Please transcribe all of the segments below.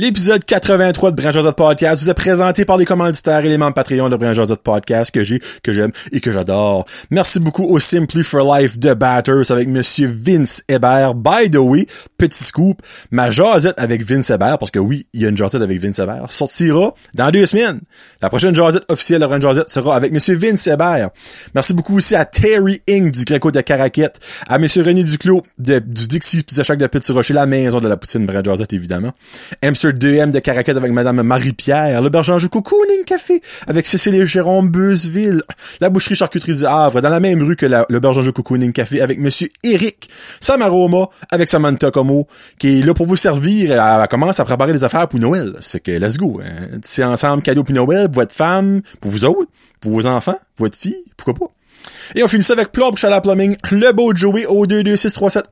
L'épisode 83 de Branch Podcast vous est présenté par les commanditaires et les membres Patreon de Branch Podcast que j'ai, que j'aime et que j'adore. Merci beaucoup au Simply for Life de Batters avec Monsieur Vince Hébert. By the way, petit scoop, ma jasette avec Vince Hébert, parce que oui, il y a une jasette avec Vince Hébert, sortira dans deux semaines. La prochaine jasette officielle de Branch sera avec Monsieur Vince Hébert. Merci beaucoup aussi à Terry Ing du Greco de Caraquette, à Monsieur René Duclos du Dixie Pizza Shack de Petit Rocher, la maison de la poutine Branch évidemment. 2M de Caracat avec Madame Marie-Pierre, le berger Cocooning Café avec Cécile et Jérôme Beuzeville, la boucherie charcuterie du Havre, dans la même rue que le berger Cocooning Café avec Monsieur Eric, Samaroma avec Samantha Como, qui est là pour vous servir, elle commence à préparer les affaires pour Noël. C'est que let's go. Hein. C'est ensemble cadeau pour Noël, pour votre femme, pour vous autres, pour vos enfants, pour votre fille, pourquoi pas. Et on finit ça avec Plomb Chala Plumbing, le beau Joey au 2263711.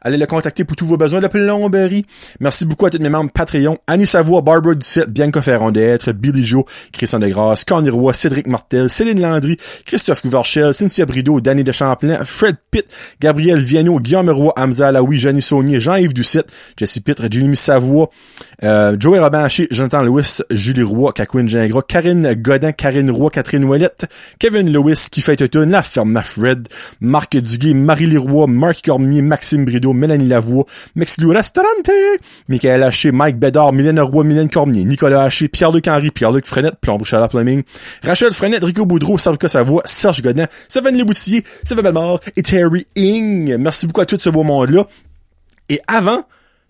Allez le contacter pour tous vos besoins de plomberie. Merci beaucoup à tous mes membres Patreon, Annie Savoie, Barbara Ducette, Bianca Ferron d'être, Billy Joe, Christian Degrasse, Connie Roy, Cédric Martel, Céline Landry, Christophe Gouverchel, Cynthia Brideau, Danny de Champlain, Fred Pitt, Gabriel Viano, Guillaume Roy, Hamza Alaoui, Jenny Saunier, Jean-Yves Ducette, Jesse Pitre, Jimmy Savoie, euh, Joey Robinché, Jonathan Lewis, Julie Roy, Kakwin Gingras, Karine Godin, Karine Roy, Catherine Ouellette, Kevin Lewis, qui la Ferme Fred, Marc Duguay, Marie Leroy, Marc Cormier, Maxime Brideau, Mélanie Lavoie, Mexilou Restaurante, Michael Haché, Mike Bédard, Mylène Roy, Mylène Cormier, Nicolas Haché, Pierre-Luc Henry, Pierre-Luc Frenette, Plomb Chala Plumbing, Rachel Frenette, Rico Boudreau, Sarika Savoie, Serge Godin, Sylvain Leboutillier, Sylvain Belmort et Terry Ing. Merci beaucoup à tout ce beau monde-là. Et avant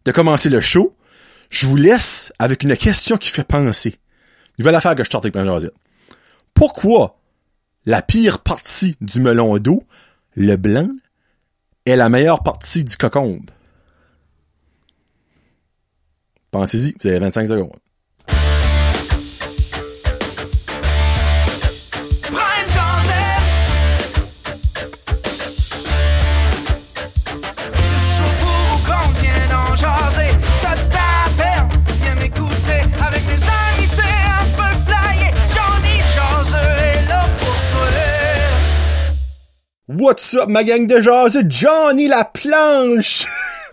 de commencer le show, je vous laisse avec une question qui fait penser. Nouvelle affaire que je tente avec Pourquoi la pire partie du melon d'eau, le blanc, est la meilleure partie du cocombe. Pensez-y, vous avez 25 secondes. What's up, ma gang de jazz? Johnny la planche!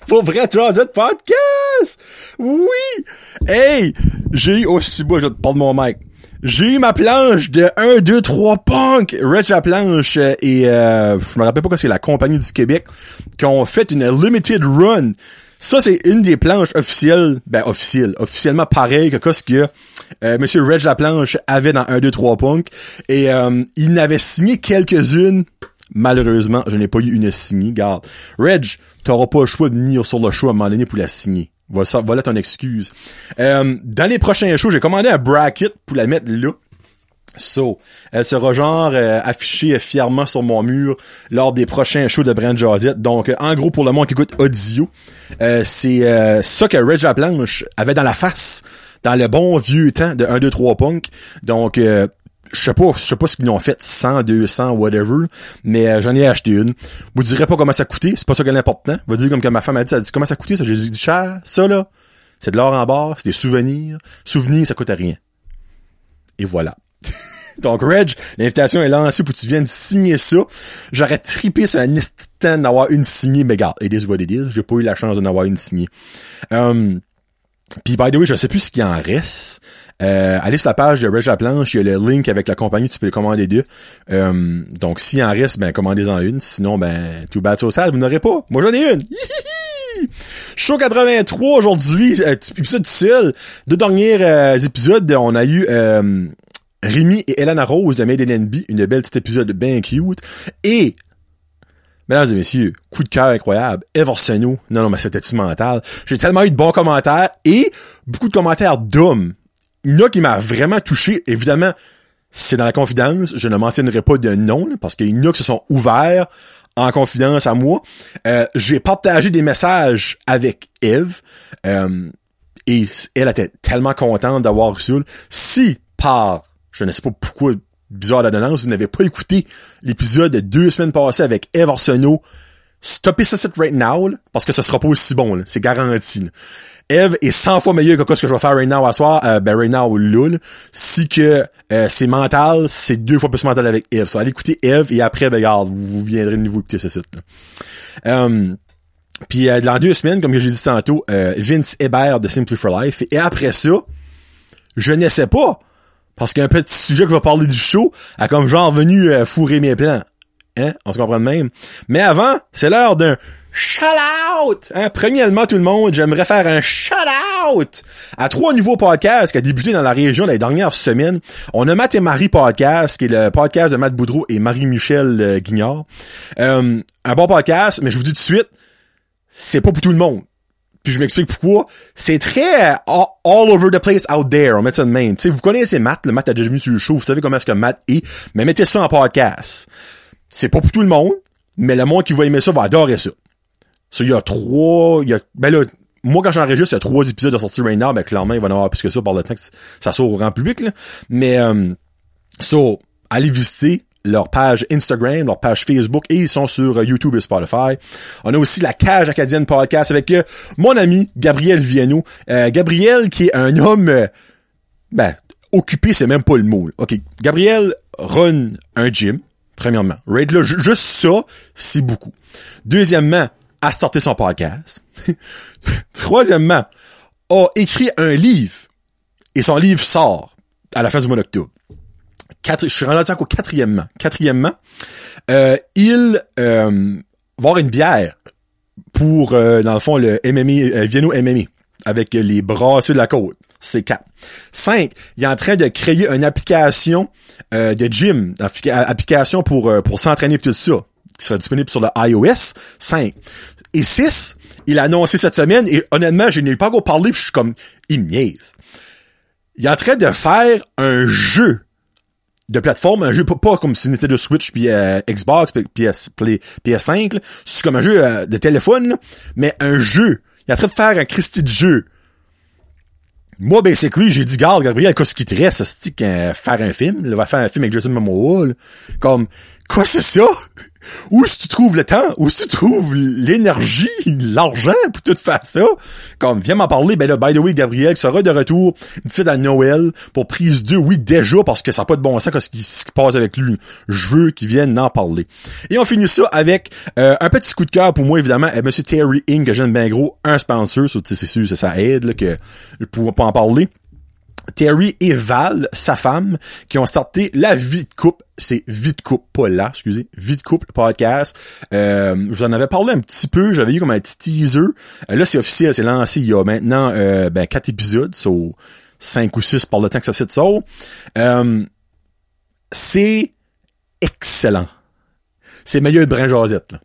Pour vrai jazz podcast! Oui! Hey! J'ai, oh, si je te parle mon mic. J'ai eu ma planche de 1, 2, 3 punk. Rich la planche et euh, je me rappelle pas que c'est la compagnie du Québec qui ont fait une limited run. Ça, c'est une des planches officielles, ben officielles, officiellement pareil que ce que euh, Monsieur Reg Laplanche avait dans 1, 2, 3 punk. Et euh, il n'avait signé quelques-unes Malheureusement, je n'ai pas eu une signée. Garde. Reg, t'auras pas le choix de venir sur le show à un moment donné pour la signer. Voilà, voilà ton excuse. Euh, dans les prochains shows, j'ai commandé un bracket pour la mettre là. So, elle sera genre euh, affichée fièrement sur mon mur lors des prochains shows de Brand Jazette. Donc, en gros, pour le monde qui écoute audio, euh, c'est ça que Reg Planche avait dans la face dans le bon vieux temps de 1, 2, 3 punk. Donc, je sais pas, je sais pas ce qu'ils ont fait, 100, 200, whatever, mais euh, j'en ai acheté une. Vous direz pas comment ça coûtait, c'est pas ça qui est l'important. Vous dire comme que ma femme a dit, elle a dit comment ça coûtait, ça, j'ai dit cher, ça là, c'est de l'or en barre, c'est des souvenirs. Souvenirs, ça coûte rien. Et voilà. Donc, Reg, l'invitation est lancée pour que tu viennes signer ça. J'aurais tripé sur un instant d'avoir une signée, mais regarde, it is what it is. J'ai pas eu la chance d'en avoir une signée. Um, puis, by the way, je sais plus ce qu'il en reste. Euh, allez sur la page de Reg Planche, il y a le link avec la compagnie, tu peux les commander deux. Euh, donc, s'il en reste, ben, commandez-en une. Sinon, ben, tout bad social, vous n'aurez pas. Moi, j'en ai une. Show 83 aujourd'hui, euh, épisode tout seul. Deux derniers euh, épisodes, on a eu euh, Rémi et Elena Rose de Made in NB, une belle petite épisode bien cute. Et Mesdames et messieurs, coup de cœur incroyable. Everseno. Non, non, mais c'était-tu mental? J'ai tellement eu de bons commentaires et beaucoup de commentaires d'hommes il y en a qui m'a vraiment touché. Évidemment, c'est dans la confidence. Je ne mentionnerai pas de nom, parce qu'il y en a qui se sont ouverts en confidence à moi. Euh, j'ai partagé des messages avec Eve. Euh, et elle était tellement contente d'avoir reçu. Si par, je ne sais pas pourquoi, bizarre la donnance, vous n'avez pas écouté l'épisode de deux semaines passées avec Eve Arsenault, stoppez ça right now, parce que ce sera pas aussi bon, c'est garanti. Eve est 100 fois meilleur que ce que je vais faire right now à soir, euh, ben right now lul, si que euh, c'est mental, c'est deux fois plus mental avec Eve. So, allez écouter Eve et après, ben regarde, vous, viendrez de nouveau écouter ce site. là. Euh, Puis euh, dans deux semaines, comme j'ai dit tantôt, Vince Hébert de Simply for Life. Et après ça, je ne sais pas. Parce qu'un petit sujet que je vais parler du show a comme genre venu euh, fourrer mes plans. Hein? On se comprend de même. Mais avant, c'est l'heure d'un shout-out! Hein? Premièrement, tout le monde, j'aimerais faire un shout-out à trois nouveaux podcasts qui ont débuté dans la région les dernières semaines. On a Matt et Marie Podcast, qui est le podcast de Matt Boudreau et Marie-Michel euh, Guignard. Euh, un bon podcast, mais je vous dis tout de suite, c'est pas pour tout le monde. Puis je m'explique pourquoi. C'est très euh, all, over the place out there. On met ça de même. sais, vous connaissez Matt. Le Matt a déjà venu sur le show. Vous savez comment est-ce que Matt est. Mais mettez ça en podcast. C'est pas pour tout le monde. Mais le monde qui va aimer ça va adorer ça. Ça, il y a trois... Il y a, ben là, moi, quand j'enregistre, il y a trois épisodes de sortie right now. Ben, clairement, il va y en avoir plus que ça par le temps que ça sort au grand public, là. Mais, euh, so, allez visiter leur page Instagram, leur page Facebook et ils sont sur euh, YouTube et Spotify. On a aussi la Cage Acadienne Podcast avec euh, mon ami Gabriel Viano. Euh, Gabriel qui est un homme ben occupé, c'est même pas le mot. OK, Gabriel run un gym premièrement. Right là juste ça, c'est beaucoup. Deuxièmement, a sorti son podcast. Troisièmement, a écrit un livre et son livre sort à la fin du mois d'octobre je suis rendu au quatrièmement. Quatrièmement, euh, il euh, va avoir une bière pour, euh, dans le fond, le MMA, euh, Vienno MMA, avec les bras sur la côte. C'est quatre. Cinq, il est en train de créer une application euh, de gym, application pour, pour s'entraîner tout ça, qui sera disponible sur le iOS. Cinq. Et six, il a annoncé cette semaine, et honnêtement, je n'ai pas encore parlé, puis je suis comme, il niaise. Il est en train de faire un jeu de plateforme, un jeu pas, comme si c'était de Switch puis euh, Xbox puis PS, PS5, c'est comme un jeu euh, de téléphone, mais un jeu. Il a train de faire un Christy de jeu. Moi, basically, j'ai dit, garde, Gabriel, qu'est-ce qui te reste, c'est faire un film, il va faire un film avec Jason Momoa, comme, quoi c'est ça? Où si tu trouves le temps? Où si tu trouves l'énergie, l'argent pour tout faire ça? Comme, viens m'en parler. Ben là, by the way, Gabriel sera de retour d'ici à Noël pour prise 2. Oui, déjà, parce que ça n'a pas de bon sens ce qui se passe avec lui. Je veux qu'il vienne en parler. Et on finit ça avec euh, un petit coup de cœur pour moi, évidemment, à Monsieur Terry Inc., que j'aime bien gros, un sponsor. C'est sûr, ça aide là, que, pour, pour en parler. Terry et Val, sa femme, qui ont starté la vie de. C'est vie de couple, pas là, excusez. Vie de couple podcast. Euh, je vous en avais parlé un petit peu. J'avais eu comme un petit teaser. Euh, là, c'est officiel, c'est lancé il y a maintenant euh, ben, quatre épisodes, so cinq ou six par le temps que ça s'est sort. Euh, c'est excellent. C'est meilleur de Brin Josette, là.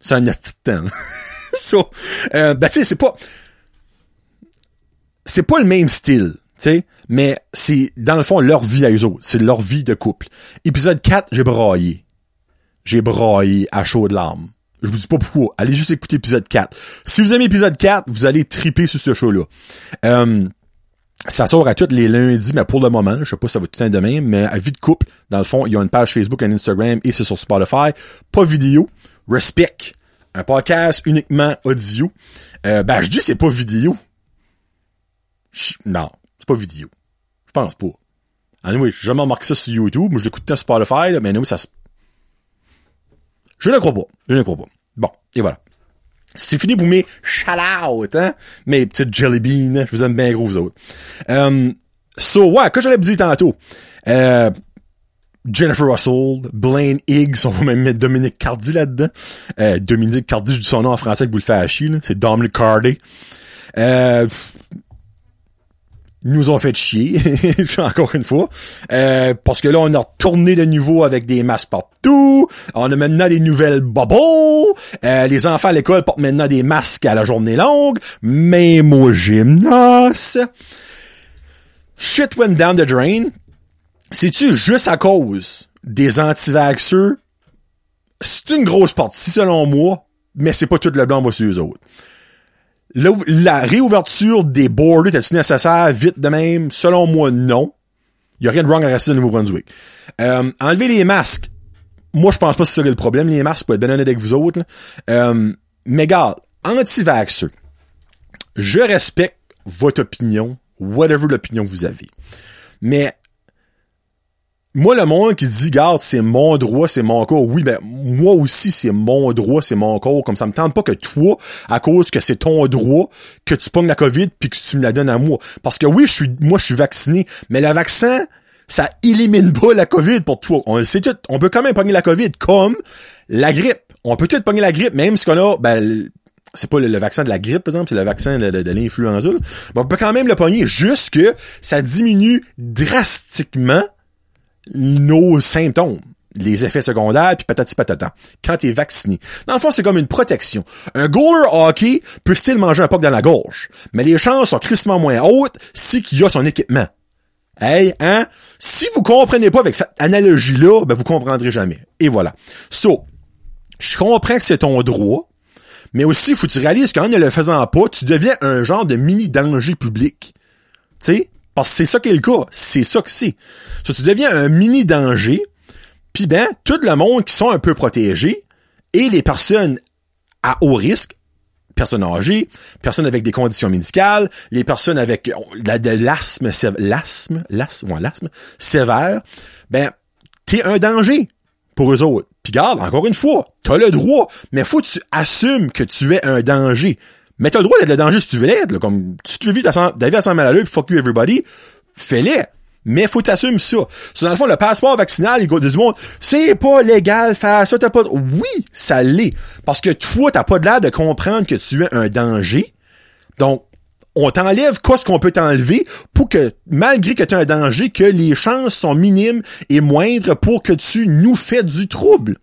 C'est un petit temps. so, euh, ben tu sais, c'est pas c'est pas le même style, tu sais, mais c'est, dans le fond, leur vie à eux autres. C'est leur vie de couple. Épisode 4, j'ai braillé. J'ai braillé à chaud de larmes. Je vous dis pas pourquoi. Allez juste écouter épisode 4. Si vous aimez épisode 4, vous allez triper sur ce show-là. Euh, ça sort à tous les lundis, mais pour le moment, je sais pas si ça va tout le demain, mais à vie de couple, dans le fond, il y a une page Facebook, un Instagram et c'est sur Spotify. Pas vidéo. Respect. Un podcast uniquement audio. Euh, ben, je dis c'est pas vidéo non, c'est pas vidéo. Je pense pas. Anyway, j'ai jamais remarqué ça sur YouTube, moi je l'écoute sur Spotify, là, mais anyway, ça se... Je ne crois pas. Je ne crois pas. Bon, et voilà. C'est fini pour mes shout-out, hein? Mes petites jelly beans. Je vous aime bien gros, vous autres. Um, so, ouais, que j'allais vous dire tantôt. Euh, Jennifer Russell, Blaine Higgs, on va même mettre Dominique Cardi là-dedans. Euh, Dominique Cardi, je dis son nom en français que vous le faites à chier, C'est Dominic Cardi. Euh, nous ont fait chier, encore une fois, euh, parce que là, on a retourné de nouveau avec des masques partout, on a maintenant des nouvelles bubbles, euh, les enfants à l'école portent maintenant des masques à la journée longue, même au gymnase. Shit went down the drain. C'est-tu juste à cause des anti-vaxxeurs? C'est une grosse partie, selon moi, mais c'est pas tout le blanc va sur eux autres la réouverture des borders est-elle nécessaire? Vite de même? Selon moi, non. Il y a rien de wrong à rester au Nouveau-Brunswick. Euh, enlever les masques. Moi, je pense pas que c'est ça le problème, les masques, pour être bien honnête avec vous autres. Euh, mais gars, anti-vax, je respecte votre opinion, whatever l'opinion vous avez. Mais moi, le monde qui dit, garde, c'est mon droit, c'est mon corps. Oui, ben, moi aussi, c'est mon droit, c'est mon corps. Comme ça me tente pas que toi, à cause que c'est ton droit, que tu pognes la COVID puis que tu me la donnes à moi. Parce que oui, je suis, moi, je suis vacciné. Mais le vaccin, ça élimine pas la COVID pour toi. On le sait tout. On peut quand même pogner la COVID comme la grippe. On peut tout pogner la grippe, même si on a, ben, c'est pas le, vaccin de la grippe, par exemple, c'est le vaccin de, de, l'influenza. on peut quand même le pogner, juste que ça diminue drastiquement nos symptômes les effets secondaires, puis patati patata, quand t'es vacciné. Dans le fond, c'est comme une protection. Un goaler hockey peut still manger un puck dans la gorge, mais les chances sont crissement moins hautes si qu'il a son équipement. Hey, hein? Si vous comprenez pas avec cette analogie-là, ben vous comprendrez jamais. Et voilà. So, je comprends que c'est ton droit, mais aussi, faut que tu réalises qu'en ne le faisant pas, tu deviens un genre de mini danger public. Tu sais? C'est ça qui est le cas. C'est ça que c'est. So, tu deviens un mini danger, puis ben, tout le monde qui sont un peu protégés et les personnes à haut risque, personnes âgées, personnes avec des conditions médicales, les personnes avec de l'asthme, l'asthme, l'asthme, l'asthme sévère, ben, t'es un danger pour eux autres. Puis garde, encore une fois, t'as le droit, mais faut que tu assumes que tu es un danger. Mais t'as le droit d'être le danger si tu veux l'être, comme si tu veux vivre ta vie à 100 000 à fuck you everybody, fais-le. Mais faut t'assumer ça. C'est dans le fond, le passeport vaccinal, il du monde, c'est pas légal faire ça, t'as pas... Oui, ça l'est. Parce que toi, t'as pas de l'air de comprendre que tu es un danger. Donc, on t'enlève quoi ce qu'on peut t'enlever pour que, malgré que tu as un danger, que les chances sont minimes et moindres pour que tu nous fais du trouble.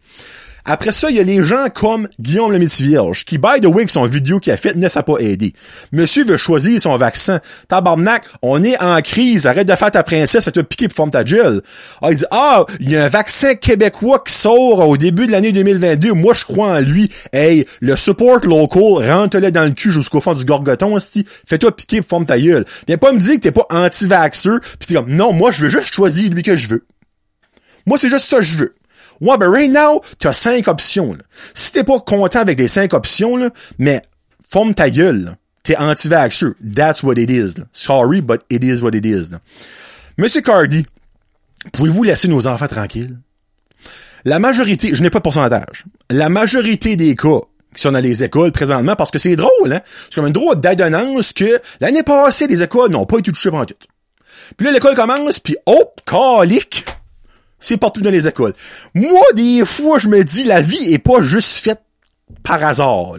Après ça, il y a les gens comme Guillaume le Vierge, qui, by the way, que son vidéo qu'il a fait ne s'est pas aidé. Monsieur veut choisir son vaccin. Tabarnak, on est en crise, arrête de faire ta princesse, te piquer pour former ta gueule. Ah, il dit, ah, il y a un vaccin québécois qui sort au début de l'année 2022, moi je crois en lui. Hey, le support local, rentre-le dans le cul jusqu'au fond du gorgoton, fais-toi piquer pour former ta gueule. Viens pas me dire que t'es pas anti-vaxxeur, pis t'es comme, non, moi je veux juste choisir lui que je veux. Moi, c'est juste ça que je veux. Ouais, ben right now, tu as cinq options. Là. Si t'es pas content avec les cinq options, là, mais forme ta gueule. T'es anti-vaxxer. That's what it is. Sorry, but it is what it is. Monsieur Cardi, pouvez-vous laisser nos enfants tranquilles? La majorité, je n'ai pas de pourcentage, la majorité des cas qui sont dans les écoles présentement, parce que c'est drôle, hein? C'est comme une drôle d'adonnance que l'année passée, les écoles n'ont pas été touchées par tout. Puis là, l'école commence, puis hop, calique! C'est partout dans les écoles. Moi, des fois, je me dis, la vie est pas juste faite par hasard.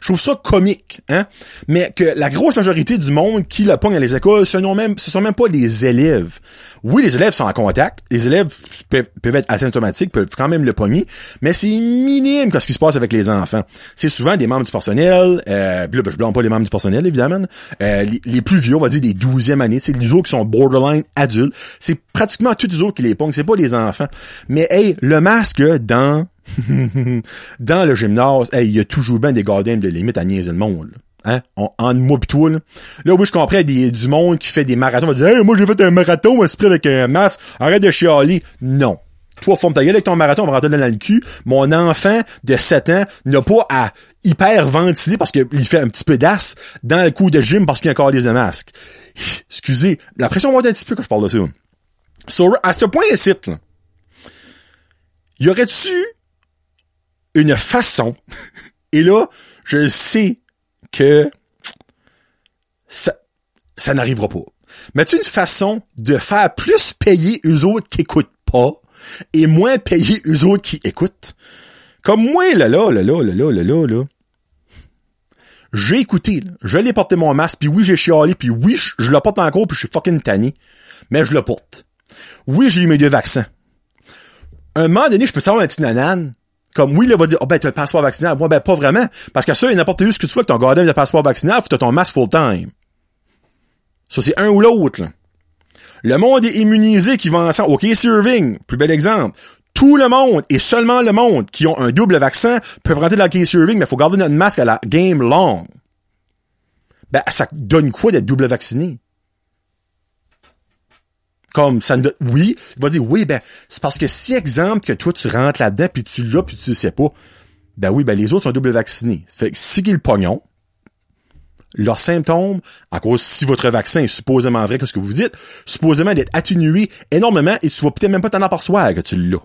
Je trouve ça comique, hein? Mais que la grosse majorité du monde qui le pogne à les écoles, ce, sont même, ce sont même pas des élèves. Oui, les élèves sont en contact. Les élèves peuvent, être asymptomatiques, peuvent quand même le pogner, mais c'est minime ce qui se passe avec les enfants. C'est souvent des membres du personnel, euh, là, ben, je blâme pas les membres du personnel, évidemment. Euh, les, plus vieux, on va dire des douzièmes années, c'est les autres qui sont borderline adultes. C'est pratiquement tous les autres qui les pognent, c'est pas les enfants. Mais hey, le masque dans dans le gymnase, il y a toujours bien des gardiens de limite à niaiser le monde. Hein? en moi pis là. Là, oui, je comprends des, du monde qui fait des marathons. Va dire, hey, moi, j'ai fait un marathon, esprit avec un masque. Arrête de chialer. Non. Toi, forme ta gueule avec ton marathon, on va rentrer dans le cul. Mon enfant de 7 ans n'a pas à hyper ventiler parce qu'il fait un petit peu d'as dans le coup de gym parce qu'il a encore des masques. Excusez, la pression monte un petit peu quand je parle de ça. So, à ce point-ci, là, y aurait-tu une façon, et là, je sais que ça, ça n'arrivera pas. Mais tu une façon de faire plus payer eux autres qui écoutent pas et moins payer eux autres qui écoutent? Comme moi, là, là, là, là, là, là, là, là, J'ai écouté, je l'ai porté mon masque, puis oui, j'ai chialé, puis oui, je, le porte encore, puis je suis fucking tanné, mais je le porte. Oui, j'ai eu mes deux vaccins. Un moment donné, je peux savoir un petit nanane, comme oui, là, va dire, oh ben, t'as le passeport vaccinal. Moi, ben, pas vraiment. Parce que ça, il n'importe où ce que tu fais que ton gardien de passeport vaccinal, faut que ton masque full time. Ça, c'est un ou l'autre, Le monde est immunisé qui va ensemble. OK, serving. Plus bel exemple. Tout le monde et seulement le monde qui ont un double vaccin peuvent rentrer dans le case serving, mais il faut garder notre masque à la game long. Ben, ça donne quoi d'être double vacciné? Comme ça ne oui, il va dire oui ben c'est parce que si exemple que toi tu rentres là-dedans puis tu l'as puis tu le sais pas, ben oui ben les autres sont double vaccinés. Fait que si le pognon, leurs symptômes, à cause si votre vaccin est supposément vrai que ce que vous dites, supposément d'être atténué énormément et tu vas peut-être même pas t'en apercevoir que tu l'as.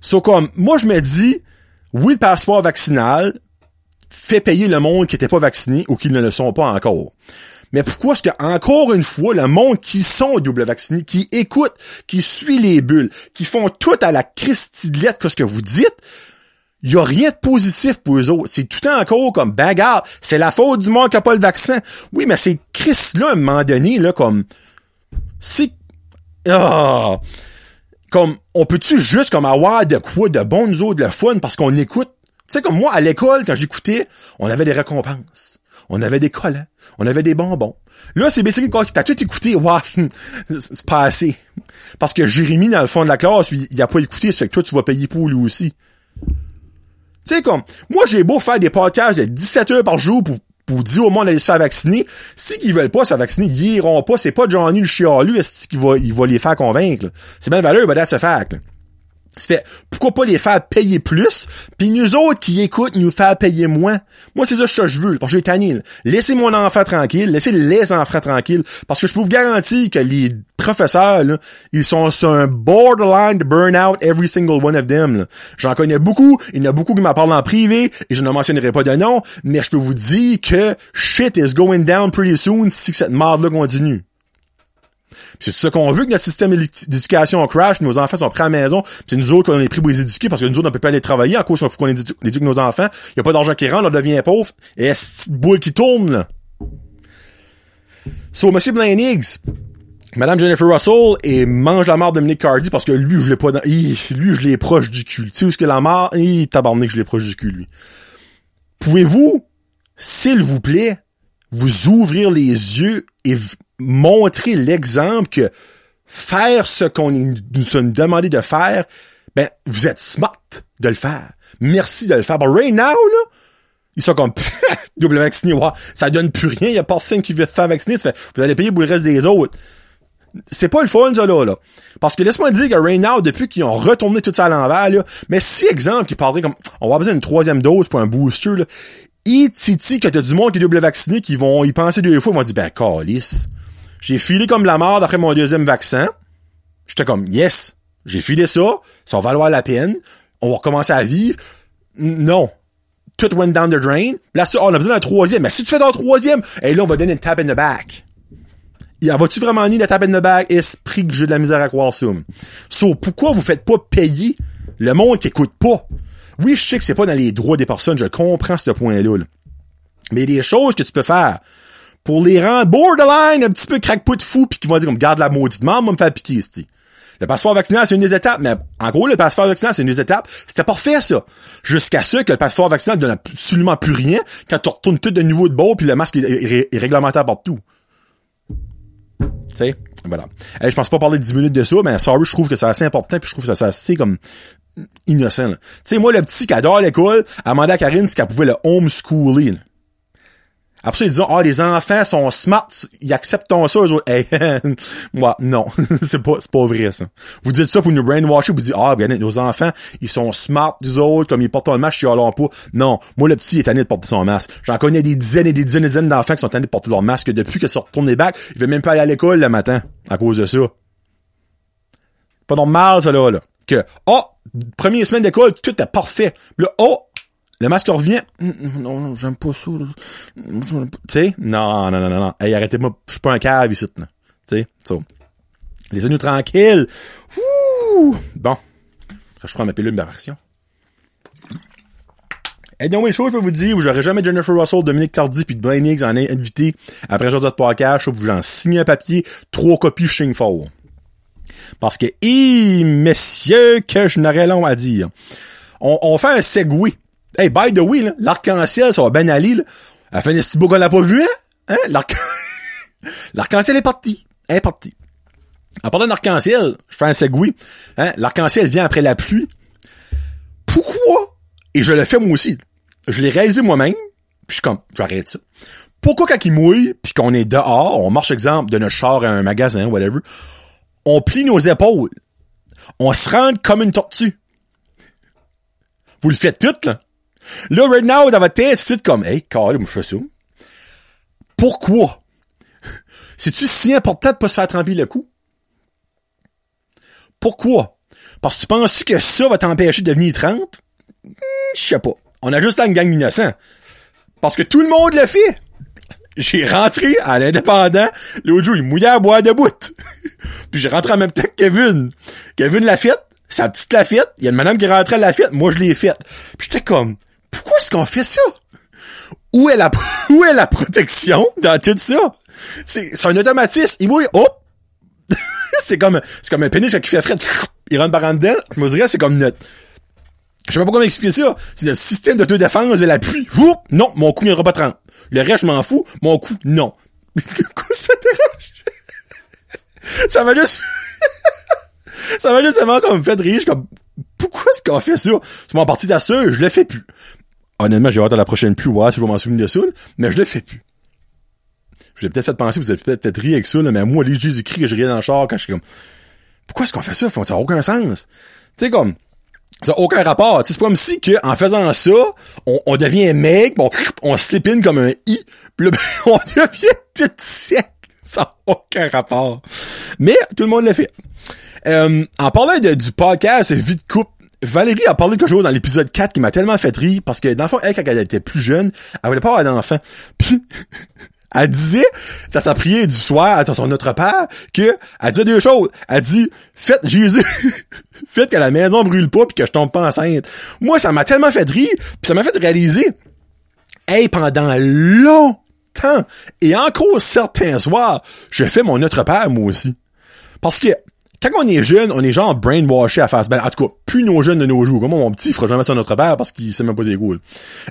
So, comme, moi, je me dis, oui, le passeport vaccinal fait payer le monde qui n'était pas vacciné ou qui ne le sont pas encore. Mais pourquoi est-ce que, encore une fois, le monde qui sont double vaccinés, qui écoutent, qui suit les bulles, qui font tout à la christillette que ce que vous dites, il y a rien de positif pour eux autres. C'est tout encore comme bagarre. C'est la faute du monde qui a pas le vaccin. Oui, mais c'est Christ là, à un moment donné, là, comme, c'est, ah, comme, on peut-tu juste comme avoir de quoi de bon nous autres, le fun, parce qu'on écoute? Tu sais, comme moi, à l'école, quand j'écoutais, on avait des récompenses. On avait des collants. On avait des bonbons. Là, c'est basically quoi, t'as tout écouté. Wow, c'est pas assez. Parce que Jérémy, dans le fond de la classe, il a pas écouté, c'est que toi, tu vas payer pour lui aussi. Tu sais, comme, moi, j'ai beau faire des podcasts de 17 heures par jour pour, pour dire au monde d'aller se faire vacciner. Si qu'ils veulent pas se faire vacciner, ils iront pas. C'est pas Johnny le chialu, est-ce qu'il va, il va les faire convaincre, C'est bien valeur, ben, that's a fact, fait, pourquoi pas les faire payer plus, puis nous autres qui écoutent nous faire payer moins. Moi, c'est ça que je veux, parce que j'ai tanné. Laissez mon enfant tranquille, laissez les enfants tranquilles, parce que je peux vous garantir que les professeurs, là, ils sont sur un borderline de burn-out, every single one of them. J'en connais beaucoup, il y en a beaucoup qui m'en parlent en privé, et je ne mentionnerai pas de nom, mais je peux vous dire que shit is going down pretty soon si cette merde-là continue. C'est ça qu'on veut que notre système d'éducation crash, nos enfants sont prêts à la maison, c'est nous autres qu'on est pris pour les éduquer parce que nous autres on peut pas aller travailler en cause faut qu'on éduque, nos enfants. Il y a pas d'argent qui rentre, on devient pauvre. Et cette boule qui tourne là. So, Monsieur Blaine Madame Jennifer Russell et mange la mort de Dominic Cardi parce que lui, je l'ai pas dans, lui, je l'ai proche du cul. Tu sais où est-ce que la mort, il tabarnak, je l'ai proche du cul, lui. Pouvez-vous, s'il vous plaît, vous ouvrir les yeux et montrer l'exemple que faire ce qu'on nous a demandé de faire, ben, vous êtes smart de le faire. Merci de le faire. But right now, là, ils sont comme, double vacciné, wow, ça donne plus rien, il y a personne qui veut faire vacciner, ça fait, vous allez payer pour le reste des autres. C'est pas le fun, ça, là, là. Parce que laisse-moi dire que right now, depuis qu'ils ont retourné tout ça à l'envers, là, mais si, exemple, qui parlerait comme, on va besoin d'une troisième dose pour un booster, là, et titi que t'as du monde qui est double vacciné, qui vont y penser deux fois, ils vont dire, ben, calice. J'ai filé comme la mort après mon deuxième vaccin. J'étais comme, yes, j'ai filé ça, ça va valoir la peine, on va recommencer à vivre. Non. Tout went down the drain. Là, on a besoin d'un troisième. Mais si tu fais ton troisième, et là, on va donner une tap in the back. Va-tu vraiment ni la tap in the back? Esprit que j'ai de la misère à croire ça. So, pourquoi vous faites pas payer le monde qui écoute pas? Oui, je sais que c'est pas dans les droits des personnes, je comprends ce point-là. Mais il y a des choses que tu peux faire pour les rendre borderline un petit peu crackpot fou puis qui vont dire comme garde la maudite maman va me faire piquer c'ti. Le passeport vaccinal, c'est une des étapes, mais en gros, le passeport vaccinal, c'est une des étapes. C'était parfait, ça. Jusqu'à ce que le passeport vaccinal ne donne absolument plus rien quand tu retournes tout de niveau de bord puis le masque est, réglementaire partout. Tu sais? Voilà. je pense pas parler 10 minutes de ça, mais sorry, je trouve que c'est assez important puis je trouve que c'est assez comme innocent. Tu sais, moi, le petit qui adore l'école, a demandé à Karine si qu'elle pouvait le homeschooler. Après ça, ils disent, ah, les enfants sont smart, ils acceptent ça, eux autres? Hey, moi, non, c'est pas, c'est pas vrai, ça. Vous dites ça pour nous brainwasher, vous dites, ah, bien, nos enfants, ils sont smart, les autres, comme ils portent un masque, ils ont pas. Non. Moi, le petit, il est tanné de porter son masque. J'en connais des dizaines et des dizaines et des dizaines d'enfants qui sont tannés de porter leur masque depuis qu'ils sortent retournent les bacs, ils veulent même pas aller à l'école le matin, à cause de ça. Pas normal, ça, là, là. Que, oh, première semaine d'école, tout est parfait. Là, oh, le masque revient. Mm, mm, non, non, j'aime pas ça. Tu sais? Non, non, non, non, non. Hey, arrêtez-moi. Je suis pas un cave ici. Tu sais? So. Laissez-nous tranquilles. Ouh! Bon. Je prends ma pilule d'aversion. Et donc, une chose, je peux vous dire, où j'aurais jamais Jennifer Russell, Dominique Tardy puis Blaine Higgs en invité après de podcast, je vous en signer un papier, trois copies Shing. Parce que, hé, messieurs, que je n'aurais long à dire. On, on fait un segway Hey, by the way, l'arc-en-ciel, ça va bien aller, là. Elle fait un petit beau qu'on l'a pas vu, hein? hein? L'arc-en-ciel est parti. Elle est parti. En parlant d'arc-en-ciel, je fais un segway. Hein? L'arc-en-ciel vient après la pluie. Pourquoi? Et je le fais moi aussi. Je l'ai réalisé moi-même. Puis je suis comme, j'arrête ça. Pourquoi quand il mouille, puis qu'on est dehors, on marche exemple de notre char à un magasin, whatever, on plie nos épaules. On se rend comme une tortue. Vous le faites tout, là. Là, right now, dans votre tête, c'est comme, hey, moi, je fais ça. Pourquoi? C'est-tu si important de pas se faire tremper le cou? Pourquoi? Parce que tu penses que ça va t'empêcher de devenir trempe? Hmm, je sais pas. On a juste une gang innocent. Parce que tout le monde le fait. J'ai rentré à l'indépendant. L'autre jour, il mouillait à boire de bout. Puis j'ai rentré en même temps que Kevin. Kevin l'a fait. Sa petite l'a fait. Il y a une madame qui rentrait à la fête. Moi, je l'ai faite. Puis j'étais comme, pourquoi est-ce qu'on fait ça? Où est la, où est la protection dans tout ça? C'est, un automatisme. Il mouille, hop! c'est comme, c'est comme un pénis qui fait fret. Il rentre par en dedans. Je me dirais, c'est comme notre, je sais pas comment expliquer ça. C'est notre système d'autodéfense de l'appui. Non, mon cou viendra pas 30. Le reste, je m'en fous. Mon cou, non. Ça dérange? ça m'a juste... ça m'a juste vraiment comme fait rire. Comme, pourquoi est-ce qu'on fait ça? C'est mon parti d'assureur, je le fais plus. Honnêtement, j'ai hâte à la prochaine pluie, ouais, si je vais m'en souvenir de ça, mais je le fais plus. Je vous ai peut-être fait penser, vous avez peut-être ri avec ça, là, mais moi, les Jésus-Christ que je riais dans le char quand je suis comme, pourquoi est-ce qu'on fait ça? Ça n'a aucun sens? Tu sais, comme, ça n'a aucun rapport. C'est comme si que, en faisant ça, on, devient mec, on, on slip in comme un i, puis là, ben, on devient tout sec. Ça n'a aucun rapport. Mais tout le monde le fait. Euh, en parlant de, du podcast Vite Coupe, Valérie a parlé de quelque chose dans l'épisode 4 qui m'a tellement fait rire parce que dans le fond, elle, quand elle était plus jeune, elle voulait pas avoir d'enfant. Puis elle disait, dans sa prière du soir, à son notre père, que, elle disait deux choses. Elle dit, faites Jésus, faites que la maison brûle pas puis que je tombe pas enceinte. Moi, ça m'a tellement fait rire, puis ça m'a fait réaliser, hey, pendant longtemps, et encore certains soirs, je fais mon notre père, moi aussi. Parce que, quand on est jeune, on est genre brainwashé à face. Ben, en tout cas, plus nos jeunes de nos jours. Comme mon petit, il fera jamais ça notre père parce qu'il sait même pas des goûts.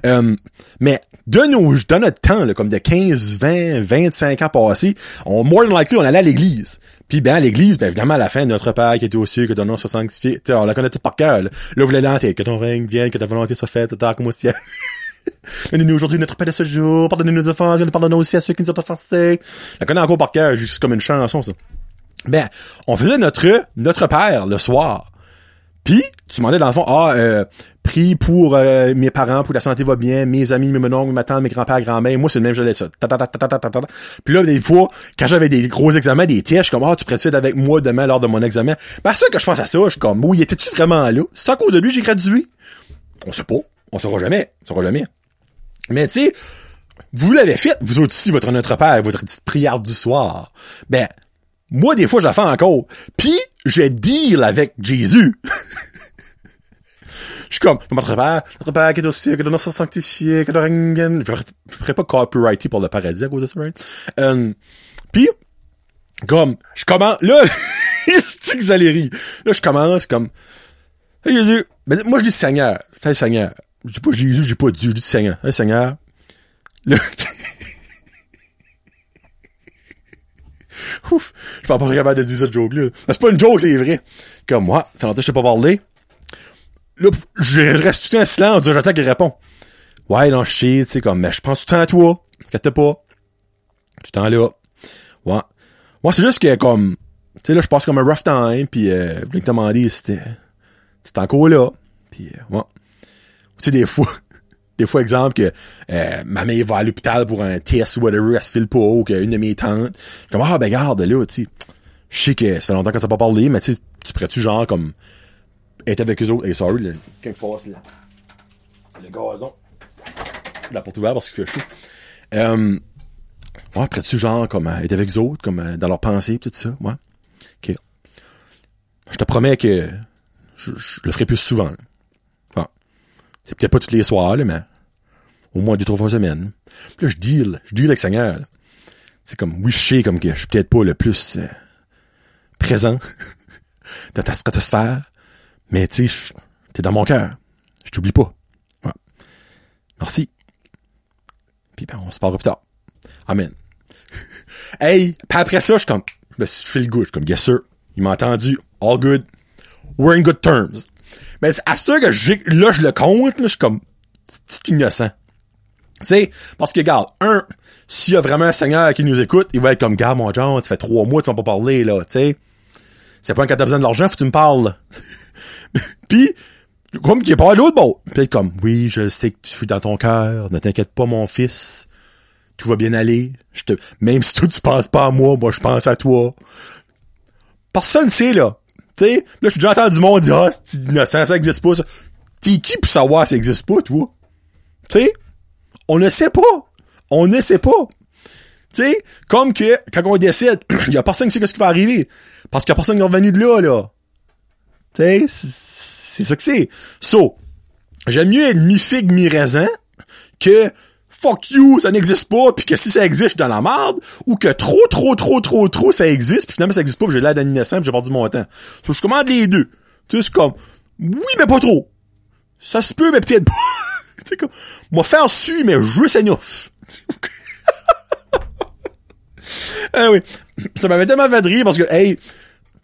Euh, mais de nos, dans notre temps, là, comme de 15, 20, 25 ans passés, on, more than likely, on allait à l'église. Puis ben à l'église, ben évidemment à la fin, notre Père qui était au ciel, que ton nom soit sanctifié, tu on la connaît tout par cœur. Là, là vous l'allez que ton règne vienne, que ta volonté soit faite, tant comme au ciel. Donnez-nous aujourd'hui notre paix de ce jour, pardonnez-nous nos offenses, pardonnez-nous aussi à ceux qui nous ont offensés. La connaît encore par cœur, juste comme une chanson, ça. Ben, on faisait notre notre père le soir. Puis, tu demandais dans le fond, ah, euh, prie pour euh, mes parents, pour la santé va bien, mes amis, mes oncles, mes tantes, mes grands-pères, grand-mères. Moi, c'est le même, je ça. Puis là, des fois, quand j'avais des gros examens, des suis comme, ah, tu précises avec moi demain lors de mon examen. Ben, c'est que je pense à ça. Je suis comme, oui, étais-tu vraiment là? C'est à cause de lui j'ai gradué? On sait pas. On saura jamais. On saura jamais. Mais, tu sais, vous l'avez fait, vous aussi, votre Notre Père, votre petite prière du soir. Ben, moi, des fois, je la fais encore. Puis, je deal avec Jésus. je suis comme, notre père, notre père qui est aussi, que notre sanctifié, que le ringen. Je ferais pas copyrighté pour le paradis à cause de ça, right? Euh, puis, comme, je commence, là, c'est que. Là, je commence comme, hey Jésus. Ben, moi, je dis Seigneur. Fais Seigneur. Je dis pas Jésus, je dis pas Dieu, je dis Seigneur. Hey Seigneur. Ouf, je suis pas capable de dire cette joke-là. C'est pas une joke, c'est vrai. Comme moi, ça longtemps que je t'ai pas parlé. Là, je reste tout un silence j'attends qu'il répond. Ouais, non, je sais, tu sais, comme, mais je prends tout le temps à toi. Inquiète pas. Tout le temps là. Ouais. Moi, c'est juste que, comme, tu sais, là, je passe comme un rough time, pis euh, je voulais te demander si c'était encore là. Pis, euh, ouais. Tu sais, des fois, des fois, exemple, que euh, ma mère va à l'hôpital pour un test ou whatever, elle se file pas, ou qu'une de mes tantes. Comme, ah, ben garde, là, tu sais. Je sais que ça fait longtemps qu'on s'est pas parlé, mais tu sais, tu pourrais-tu genre comme être avec eux autres? Et sorry, le, quand passe là. Le gazon. La porte ouverte parce qu'il fait chaud. Euh, ouais, pourrais-tu genre comme être avec eux autres, comme euh, dans leurs pensées, tout ça, ouais. Ok. Je te promets que je, je le ferai plus souvent. C'est peut-être pas tous les soirs, là, mais au moins deux, trois fois semaine. Puis là, je deal, je deal avec le Seigneur. C'est comme, oui, je sais comme que je suis peut-être pas le plus euh, présent dans ta stratosphère, mais tu sais, t'es dans mon cœur. Je t'oublie pas. Ouais. Merci. Puis ben, on se parlera plus tard. Amen. hey, puis après ça, je comme, je me suis fait le goût. Je suis comme, yes sir. Il m'a entendu. All good. We're in good terms. Mais à ça que j'ai, là, je le compte, là, je suis comme, c'est innocent. Tu sais, parce que, regarde, un, s'il y a vraiment un Seigneur qui nous écoute, il va être comme, gars, mon John, ça fait trois mois tu m'as pas parlé, là, tu sais. C'est pas quand t'as besoin de l'argent, faut que tu me parles. Puis, Comme qui est pas l'autre bord. Puis comme, oui, je sais que tu suis dans ton cœur. Ne t'inquiète pas, mon fils. Tout va bien aller. Je te, même si toi, tu penses pas à moi, moi, je pense à toi. Personne sait, là. Tu sais, là, je suis déjà entendu du monde dire, ah, c'est innocent, ça existe pas, ça. T'es qui pour savoir ça existe pas, toi? Tu sais? On ne sait pas. On ne sait pas. Tu sais, comme que, quand on décide, il y a personne qui sait ce qui va arriver. Parce qu'il y a personne qui est revenu de là, là. Tu sais, c'est ça que c'est. So, j'aime mieux être mi-figue, mi-raisin que fuck you, ça n'existe pas, puis que si ça existe, je suis dans la merde, ou que trop, trop, trop, trop, trop, ça existe, puis finalement ça existe pas, j'ai l'air d'un innocent, j'ai perdu mon temps. So, je commande les deux. Tu sais, c'est comme, oui, mais pas trop. Ça se peut, mais peut-être pas. tu sais, comme, moi faire su, mais juste à neuf. ah oui. Ça m'avait tellement fait de parce que, hey,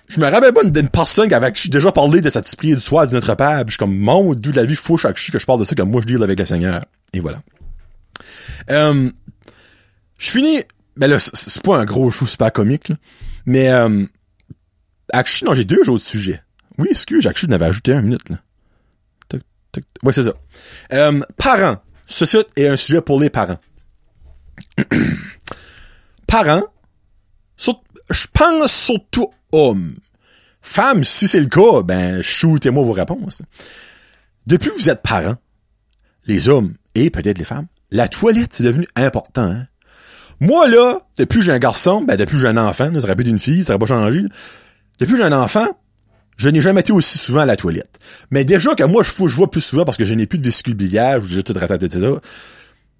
je me rappelle pas d'une personne avec qui j'ai déjà parlé de cet esprit du soir du Notre Père, je suis comme, mon dieu de la vie, faut chaque que je parle de ça comme moi je deal avec le Seigneur. Et voilà. Euh, je finis, ben là, c'est pas un gros chou super comique, mais euh, non, j'ai deux autres sujets. Oui, excuse, je n'avais ajouté un minute, là. Oui, c'est ça. Euh, parents. Ceci est un sujet pour les parents. parents, je pense surtout hommes. Femmes, si c'est le cas, ben, shootez-moi vos réponses. Depuis que vous êtes parents, les hommes et peut-être les femmes, la toilette, c'est devenu important. Hein? Moi, là, depuis que j'ai un garçon, ben depuis que j'ai un enfant, ça aurait pu d'une fille, ça aurait pas changé. Depuis que j'ai un enfant, je n'ai jamais été aussi souvent à la toilette. Mais déjà que moi, je, je vois plus souvent parce que je n'ai plus de vésicule biliaire, je j'ai tout raté, ça.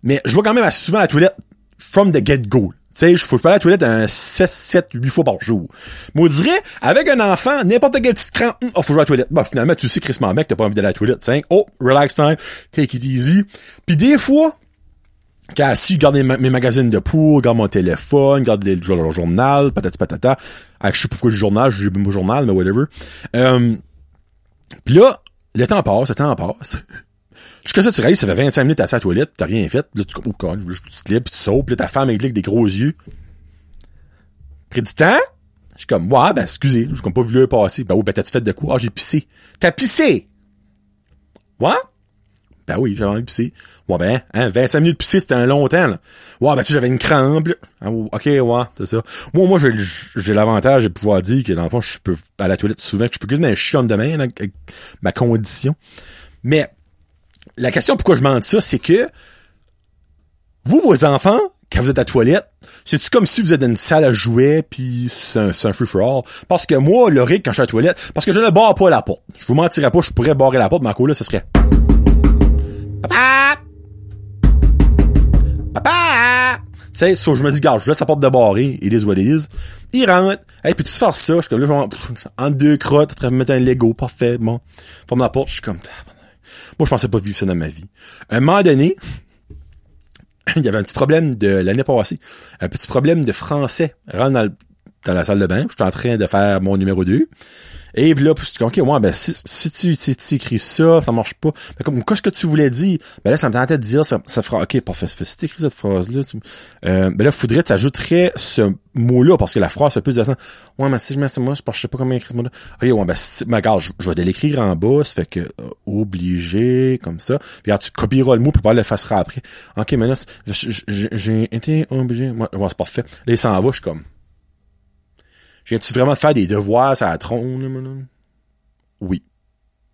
Mais je vois quand même assez souvent à la toilette from the get-go. Tu sais, je faut pas à la toilette un 7, 7, 8 fois par jour. Mais on dirait, avec un enfant, n'importe quel petit cran, hum, oh, faut jouer à la toilette. Bah, finalement, tu sais, Chris mec, t'as pas envie d'aller à la toilette. T'sais. Oh, relax time, take it easy. Puis des fois, quand si garde mes, magazines de poule, garde mon téléphone, garde le, journal, patati patata. Ah, je sais pourquoi le journal, j'ai mon journal, mais whatever. Euh, puis là, le temps passe, le temps passe. Jusqu'à ça, tu réalises, ça fait 25 minutes à sa toilette, t'as rien fait, là, tu, oh, tu te lèves, tu sautes, là, ta femme, elle avec des gros yeux. Pris du temps? Je suis comme, ouais, ben, excusez, j'ai comme pas vu le passer. Ben oui, ben, t'as-tu fait de quoi? Ah, j'ai pissé. T'as pissé? Ouais? Ben oui, j'avais envie de pisser. Ouais, ben, hein, 25 minutes de pisser, c'était un long temps, là. Ouais, ben, tu j'avais une crampe. Ah, ok, ouais, c'est ça. Moi, moi, j'ai, l'avantage de pouvoir dire que, dans le fond, je peux à la toilette souvent, que je peux que un chion de main, avec ma condition. Mais, la question pourquoi je demande ça, c'est que, vous, vos enfants, quand vous êtes à la toilette, c'est-tu comme si vous êtes dans une salle à jouer, puis c'est un, un free-for-all? Parce que moi, le ric, quand je suis à la toilette, parce que je ne barre pas la porte. Je vous mentirais pas, je pourrais barrer la porte, mais en là, ce serait... Papa! Papa! Sais, so, je me dis, gars, je laisse la porte de barrer, il is what it is. Il rentre, et puis tu fais ça, je suis comme là, genre, en deux crottes, en train de mettre un Lego, parfait, bon. Ferme la porte, je suis comme, moi, je pensais pas vivre ça dans ma vie. Un moment donné, il y avait un petit problème de l'année passée. Un petit problème de français. Rentre dans, dans la salle de bain. J'étais en train de faire mon numéro 2. Et puis là, puis OK, ouais, ben, si, si tu, tu, tu, écris ça, ça marche pas. Mais comme, qu'est-ce que tu voulais dire? Ben là, ça me tentait de dire, ça, ça fera, OK, parfait, si tu écris cette phrase-là, tu, euh, ben là, faudrait, t'ajouterais ce mot-là, parce que la phrase, c'est plus de ça. Ouais, mais si je mets ce mot, je sais pas comment écrire ce mot-là. OK, ouais, ben, si, ben, regarde, je, vais l'écrire en bas, ça fait que, euh, obligé, comme ça. Puis, regarde, tu copieras le mot, puis pas le fassera après. OK, mais là, j'ai été obligé. Ouais, c'est parfait. Là, il s'en va, je comme, Viens-tu vraiment de faire des devoirs sur la trône, Oui.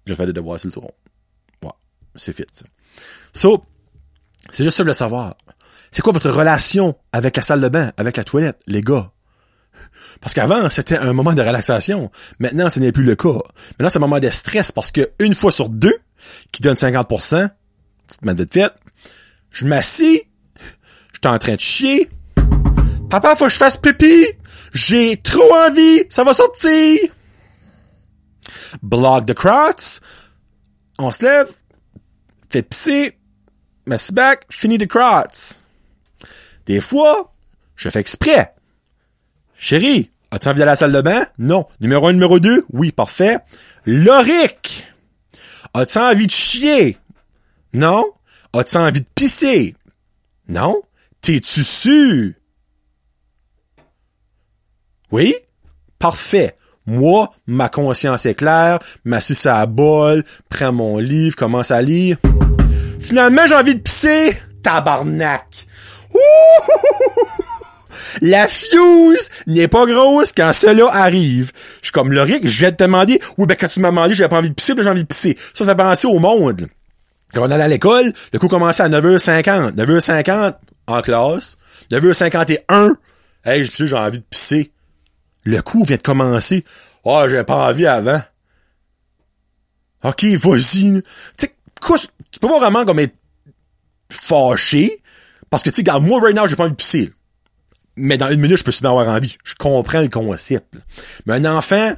Je fais des devoirs sur le trône. Ouais. C'est fit, ça. So, c'est juste ça de le savoir. C'est quoi votre relation avec la salle de bain, avec la toilette, les gars? Parce qu'avant, c'était un moment de relaxation. Maintenant, ce n'est plus le cas. Maintenant, c'est un moment de stress parce que une fois sur deux, qui donne 50%, petite main de fait, je m'assis, je suis en train de chier. Papa, faut que je fasse pipi. J'ai trop envie, ça va sortir. Block the crots. On se lève, fait pisser, mess back, fini the crots. Des fois, je fais exprès. Chérie, as-tu envie d'aller à la salle de bain? Non. Numéro un, numéro deux? Oui, parfait. Loric! As-tu envie de chier? Non. As-tu envie de pisser? Non. T'es-tu sûr? Oui? Parfait. Moi, ma conscience est claire, m'assis à bol, prends mon livre, commence à lire. Finalement, j'ai envie de pisser. Tabarnak. La fuse n'est pas grosse quand cela arrive. Je suis comme Loric, je de te demander, oui, ben, quand tu m'as demandé, j'avais pas envie de pisser, ben, j'ai envie de pisser. Ça, ça pensait au monde. Quand on allait à l'école, le coup commençait à 9h50. 9h50 en classe. 9h51. Hey, j'ai envie de pisser. Le coup vient de commencer. Ah, oh, j'avais pas envie avant. OK, vas-y. Tu tu peux pas vraiment comme être fâché. Parce que, tu sais, moi, right now, j'ai pas envie de pisser. Mais dans une minute, je peux souvent avoir envie. Je comprends le concept. Mais un enfant,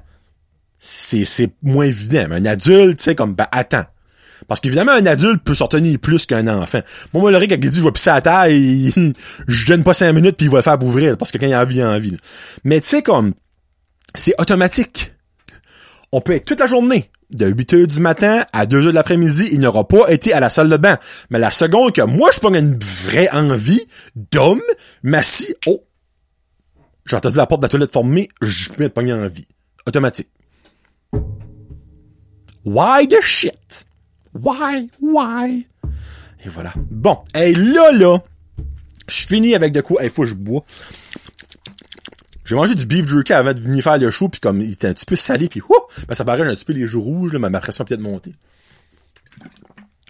c'est, c'est moins évident. Mais un adulte, tu sais, comme, ben, attends. Parce qu'évidemment, un adulte peut s'en tenir plus qu'un enfant. Moi, moi, le quand il dit, je vais pisser à terre, il, je donne pas cinq minutes puis il va le faire ouvrir, parce que quand il a envie, il a envie. Mais tu sais, comme, c'est automatique. On peut être toute la journée, de 8 heures du matin à 2 heures de l'après-midi, il n'aura pas été à la salle de bain. Mais la seconde que moi, je prends une vraie envie d'homme, si oh, j'ai entendu la porte de la toilette formée, je vais te pogner envie. Automatique. Why the shit? Why? Why? Et voilà. Bon. Et là, là, je finis avec de quoi? Il faut que je bois. J'ai mangé du beef jerky avant de venir faire le show, puis comme il était un petit peu salé, puis ben, ça paraît, un petit peu les joues rouges, là, ma pression peut-être monter.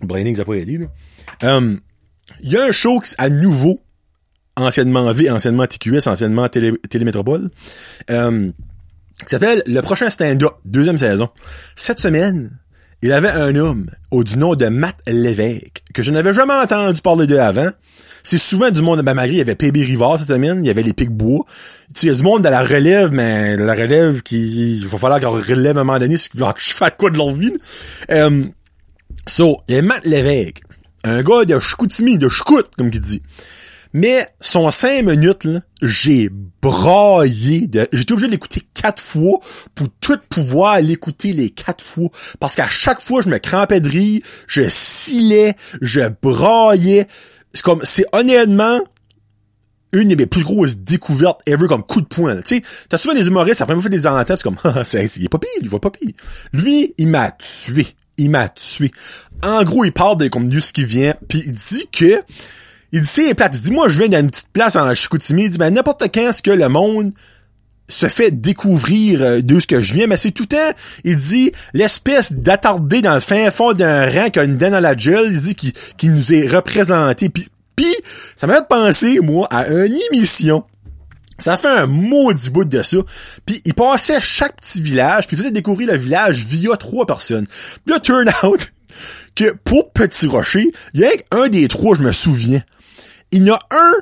Braining, ça pas aidé, là. Euh, il y a un show à nouveau, anciennement V, anciennement TQS, anciennement Télé, Télémétropole, euh, qui s'appelle Le Prochain Stand-Up, deuxième saison. Cette semaine, il avait un homme au du nom de Matt Lévesque, que je n'avais jamais entendu parler d'eux avant. C'est souvent du monde, ben, malgré, il y avait PB Rivard cette semaine, il y avait les Pics-Bois. Tu il y a du monde de la relève, mais la relève qui, il va falloir qu'on relève à un moment donné, si que je fasse quoi de leur vie. Euh, so, il y a Matt Lévesque, un gars de Chicoutimi, de Chicout, comme il dit. Mais son cinq minutes, j'ai braillé. De... J'étais obligé de l'écouter quatre fois pour tout pouvoir l'écouter les quatre fois. Parce qu'à chaque fois, je me crampais de rire, je silais, je braillais. C'est comme, c'est honnêtement une de mes plus grosses découvertes ever comme coup de poing. Tu sais, t'as souvent des humoristes, après, vous fait des ententes, c'est comme, ah, c'est, il est pas pire, il va pas pire. Lui, il m'a tué. Il m'a tué. En gros, il parle de comme de ce qui vient, puis il dit que il dit, c'est plate. Il dit, moi, je viens d'une petite place en Chicoutimi. Il dit, ben, n'importe quand ce que le monde se fait découvrir euh, de ce que je viens, mais c'est tout le temps, il dit, l'espèce d'attardé dans le fin fond d'un rang qui a une dent dans la gueule, il dit, qui, qui nous est représenté. Puis, puis ça m'a fait penser, moi, à une émission ça fait un maudit bout de ça. Puis il passait chaque petit village, puis il faisait découvrir le village via trois personnes. Puis là, turn out que pour Petit Rocher, il y a un des trois, je me souviens, il y a un,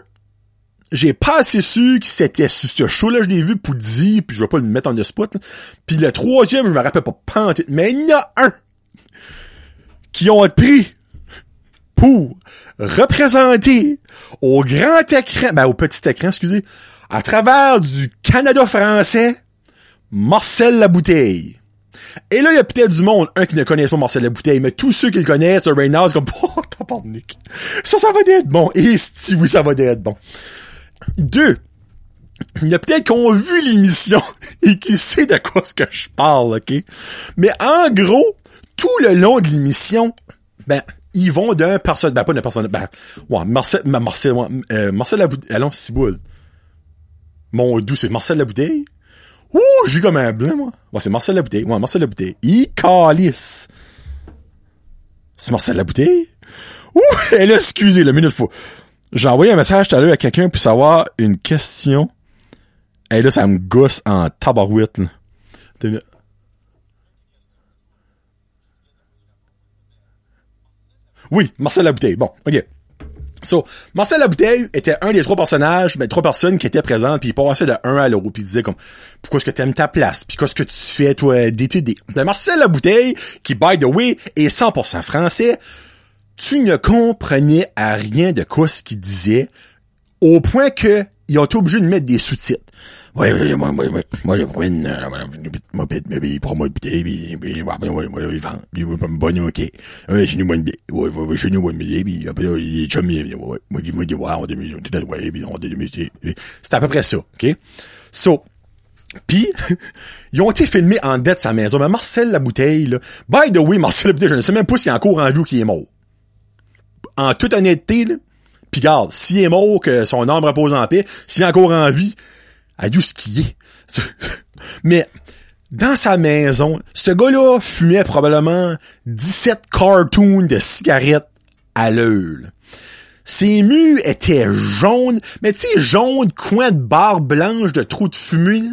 j'ai pas assez su que c'était ce show-là, je l'ai vu pour dire, puis je vais pas le mettre en the spot. Puis le troisième, je me rappelle pas panté, mais il y a un qui ont pris pour représenter au grand écran, ben au petit écran, excusez, à travers du Canada français, Marcel Labouteille. Et là, il y a peut-être du monde, un qui ne connaît pas Marcel Labouteille, mais tous ceux qui le connaissent, c'est comme, oh, Nick. Ça, ça va être bon. Et si oui, ça va être bon. Deux, il y a peut-être qu'on a vu l'émission et qui sait de quoi ce que je parle, ok? Mais en gros, tout le long de l'émission, ben, ils vont d'un personnage, ben, pas d'un personnage, ben, ouais, Marcel, Marcel, euh, Marcel Labouteille, allons. Mon doux, c'est Marcel Labouteille? Ouh, j'ai comme un blanc, moi. Ouais, c'est Marcel Labouteille. Ouais, Marcel Labouteille. Il. C'est Marcel Labouteille? Ouh, elle a excusé le minute fou. J'ai envoyé un message tout à l'heure à quelqu'un pour savoir une question. Et là, ça me gosse en tabarouette, là. Oui, Marcel Labouteille. Bon, ok. So, Marcel Labouteille était un des trois personnages, mais trois personnes qui étaient présentes, puis il passait de un à l'autre, puis il disait comme, pourquoi est-ce que t'aimes ta place, puis qu'est-ce que tu fais, toi, DTD. Mais Marcel Labouteille, qui, by the way, est 100% français, tu ne comprenais à rien de quoi ce qu'il disait, au point que ils ont été obligés de mettre des sous-titres. Ouais, ouais, moi, moi, moi, moi, moi, moi, moi, puis, puis, puis, moi, moi, moi, il il va me bonne, ok. Moi, moi, puis, moi, moi, moi, puis, c'est à peu près ça, ok? So, Puis, ils ont été filmés en dette sa maison. Mais Marcel la bouteille, là, by the way, Marcel la bouteille, je ne sais même pas s'il est encore en vie ou qu'il est mort. En toute honnêteté, là, pis garde, s'il est mort, que son âme repose en paix, s'il est encore en vie, ce qu'il est. Mais, dans sa maison, ce gars-là fumait probablement 17 cartoons de cigarettes à l'heure. Ses murs étaient jaunes, mais tu sais, jaunes, coin de barre blanche de trous de fumée.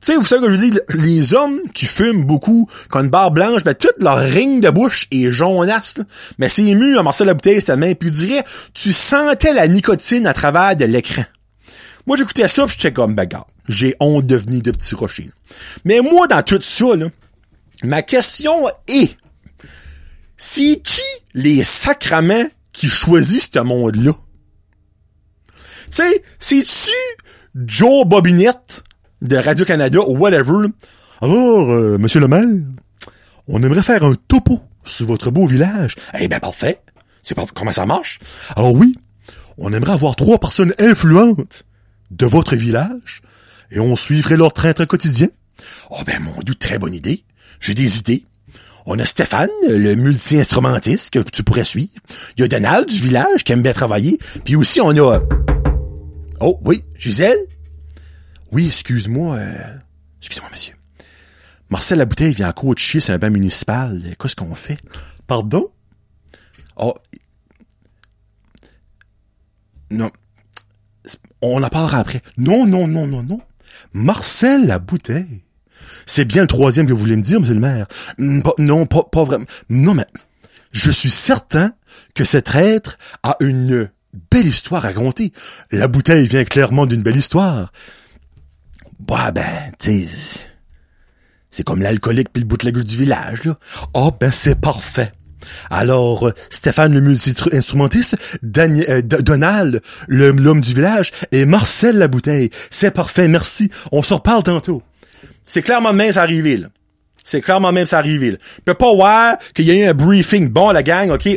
Tu sais, vous savez que je veux dire, les hommes qui fument beaucoup, qui ont une barre blanche, ben, toute leur ring de bouche est jaunasse, Mais ému, à Marcel la bouteille, sa main, puis tu dirais, tu sentais la nicotine à travers de l'écran. Moi, j'écoutais ça, pis j'étais comme, ben, j'ai honte de venir de petits rochers. Mais moi, dans tout ça, là, ma question est, c'est qui les sacraments qui choisissent ce monde-là? Tu sais, c'est-tu Joe Bobinette de Radio-Canada ou whatever. Alors, euh, monsieur le maire, on aimerait faire un topo sur votre beau village. Eh ben, parfait. C'est pas comment ça marche? Alors oui, on aimerait avoir trois personnes influentes de votre village et on suivrait leur train très quotidien. Oh ben, mon dieu, très bonne idée. J'ai des idées. On a Stéphane, le multi-instrumentiste que tu pourrais suivre. Il y a Donald du village qui aime bien travailler. Puis aussi, on a... Oh, oui, Gisèle, oui, excuse-moi. Euh... Excusez-moi, monsieur. Marcel Labouteille vient encore de sur un bain municipal. Qu'est-ce qu'on fait? Pardon? Oh. Non. On en parlera après. Non, non, non, non, non. Marcel Labouteille. C'est bien le troisième que vous voulez me dire, monsieur le maire. Hmm, non, pas, pas vraiment. Non, mais je suis certain que cet être a une belle histoire à raconter. La bouteille vient clairement d'une belle histoire. Bah ben, tu c'est comme l'alcoolique puis le bootlegger du village, là. oh, ben c'est parfait. Alors, Stéphane le multi-instrumentiste, euh, Donald, l'homme du village, et Marcel la bouteille. C'est parfait, merci. On se reparle tantôt. C'est clairement même ça arrivé, là. C'est clairement même ça arrivé, là. peut pas voir qu'il y a eu un briefing. Bon, la gang, OK?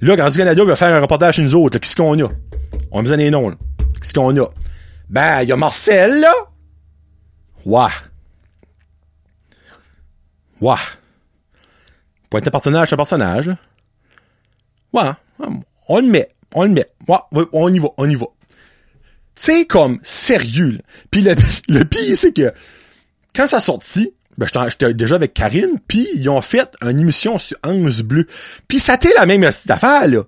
Là, quand Canada va faire un reportage chez nous autres, qu'est-ce qu'on a? On a besoin des noms, Qu'est-ce qu'on a? Ben, il y a Marcel, là. Wah. Wah. Pour être un personnage, un personnage, là. Ouais. On le met. On le met. Ouais, on y va, on y va. C'est comme sérieux. Puis le, le pire, c'est que quand ça sortit, ben, j'étais déjà avec Karine, puis ils ont fait une émission sur Anse Bleu. Puis ça t'est la même affaire, là.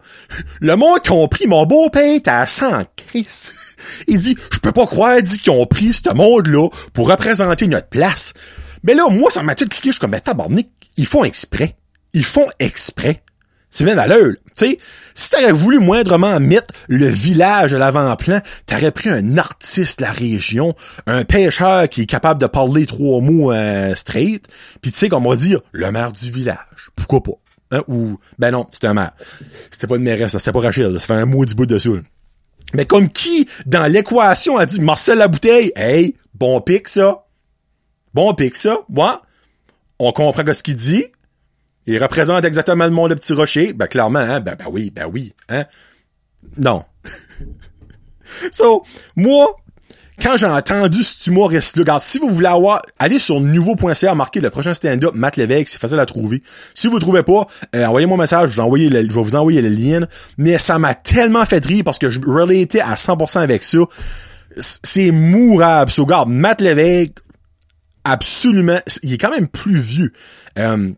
Le monde qui ont pris mon beau-père à 100 Chris. Il dit, je peux pas croire, dit qu'ils ont pris ce monde-là pour représenter notre place. Mais là, moi, ça m'a tout cliqué, je suis comme, mais tabarnak, ils font exprès. Ils font exprès. C'est bien valeur. Tu sais, si t'aurais voulu moindrement mettre le village à l'avant-plan, t'aurais pris un artiste de la région, un pêcheur qui est capable de parler trois mots euh, straight, puis tu sais, qu'on va dire, le maire du village. Pourquoi pas? Hein? Ou, ben non, c'était un maire. C'était pas une mairesse, c'était pas Rachel, ça fait un mot du bout dessus. Mais comme qui, dans l'équation, a dit Marcel Labouteille, hey, bon pic ça. Bon pic ça, moi. On comprend ce qu'il dit. Il représente exactement le monde de Petit Rocher. Ben, clairement, hein? Ben, ben oui, ben oui, hein? Non. so, moi, quand j'ai entendu ce humoriste-là, regarde, si vous voulez avoir, allez sur nouveau.ca, marquer le prochain stand-up, Matt Lévesque, c'est facile à trouver. Si vous ne trouvez pas, euh, envoyez-moi un message, je, vais je vais vous envoyer le lien. Mais ça m'a tellement fait rire parce que je relatais à 100% avec ça. C'est mourable. So, regarde, Matt Lévesque, absolument, il est quand même plus vieux. Euh,